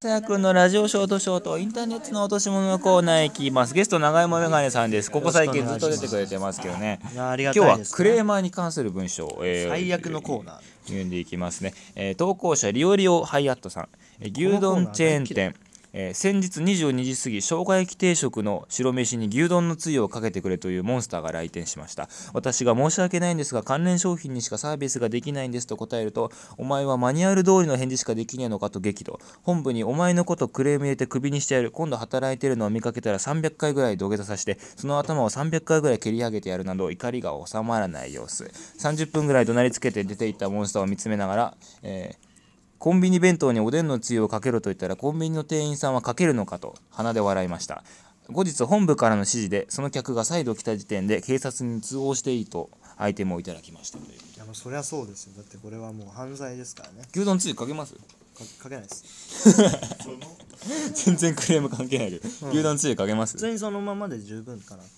さやくんのラジオショートショートインターネットの落とし物のコーナーへ行きます。ゲスト長山メガネさんです。ここ最近ずっと出てくれてますけどね。今日はクレーマーに関する文章を、えー最悪のコーナー。読んでいきますね、えー投稿者リオリオハイアットさん、えー牛丼チェーン店えー先日22時過ぎ生姜焼き定食の白飯に牛丼のつゆをかけてくれというモンスターが来店しました。私が申し訳ないんですが関連商品にしかサービスができないんですと答えるとお前はマニュアル通りの返事しかできねえのかと激怒。本部にお前のことクレーム入れてクビにしてやる。今度働いてるのを見かけたら300回ぐらい土下座させてその頭を300回ぐらい蹴り上げてやるなど怒りが収まらない様子。30分ぐらい怒鳴りつけて出ていったモンスターを見つめながら、えーコンビニ弁当におでんのつゆをかけろと言ったらコンビニの店員さんはかけるのかと鼻で笑いました。後日本部からの指示でその客が再度来た時点で警察に通報していいとアイテムをいただきました。といういやもうそりゃそうですよ。だってこれはもう犯罪ですからね。牛丼つゆかけま？すかかけないです全然クレーム関係ないけど、牛丼つゆかけます？普通にそのままで十分かなって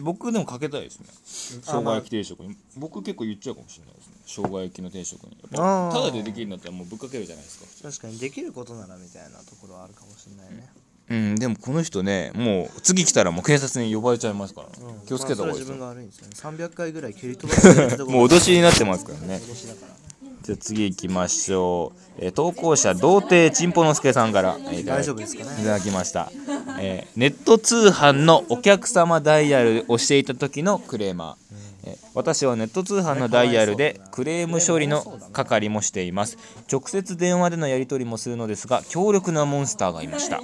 僕でもかけたいですね。あ生姜焼き定食に。僕結構言っちゃうかもしれないですね。生姜焼きの定食に。やっあー。ぱただでできるんだったらもうぶっかけるじゃないですか。確かにできることならみたいなところはあるかもしれないね、うん。でもこの人ねもう次来たらもう警察に呼ばれちゃいますから、うん。気をつけた方がいいまあそれは自分ですよ、が悪いんですよね。300回ぐらい蹴り飛ばしてるところもう脅しになってますからね。脅しだからじゃあ次行きましょう、えー投稿者童貞ちんぽのすけさんから、えー大き丈夫ですかね。いただきました、えーネット通販のお客様ダイヤルをしていた時のクレーマー、えー私はネット通販のダイヤルでクレーム処理の係もしています。直接電話でのやり取りもするのですが強力なモンスターがいました。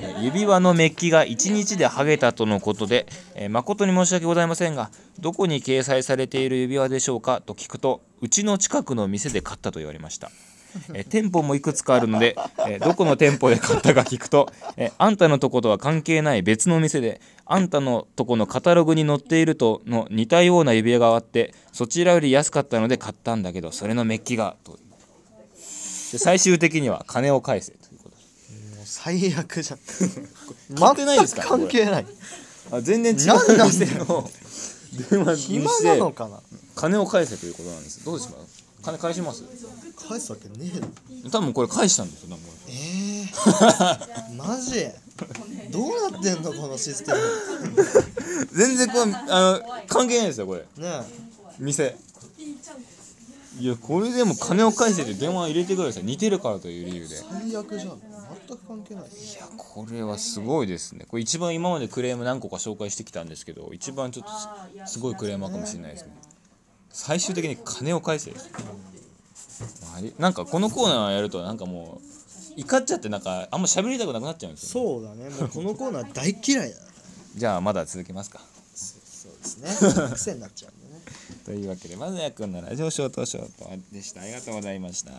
えー指輪のメッキが1日で剥げたとのことで、えー誠に申し訳ございませんがどこに掲載されている指輪でしょうかと聞くとうちの近くの店で買ったと言われましたえー店舗もいくつかあるので、えーどこの店舗で買ったか聞くと、えーあんたのとことは関係ない別の店であんたのとこのカタログに載っているとの似たような指輪があってそちらより安かったので買ったんだけどそれのメッキがとで最終的には金を返せということ。でもう最悪じゃん。買ってないですか関係ない。あ全然違う店の電話に暇してなのかな？金を返せということなんです。どうですか？金返します？返すわけねえの多分これ返したんですよ多分えー、マジ？どうなってんのこのシステム？全然これあの関係ないですよこれ。ね店いやこれでも金を返せって電話入れてください。似てるからという理由で。最悪じゃん。全く関係ない。やこれはすごいですね。これ一番今までクレーム何個か紹介してきたんですけど一番ちょっとすすごいクレーマーかもしれないですね。最終的に金を返せ。ですまあありなんかこのコーナーやるとなんかもう怒っちゃってなんかあんま喋りたくなくなっちゃうんですよ、ね、そうだね。もうこのコーナー大嫌いだな。じゃあまだ続けますか。そうですね。癖になっちゃう。ねというわけでまずやくんのラジオショートショートでした。ありがとうございました。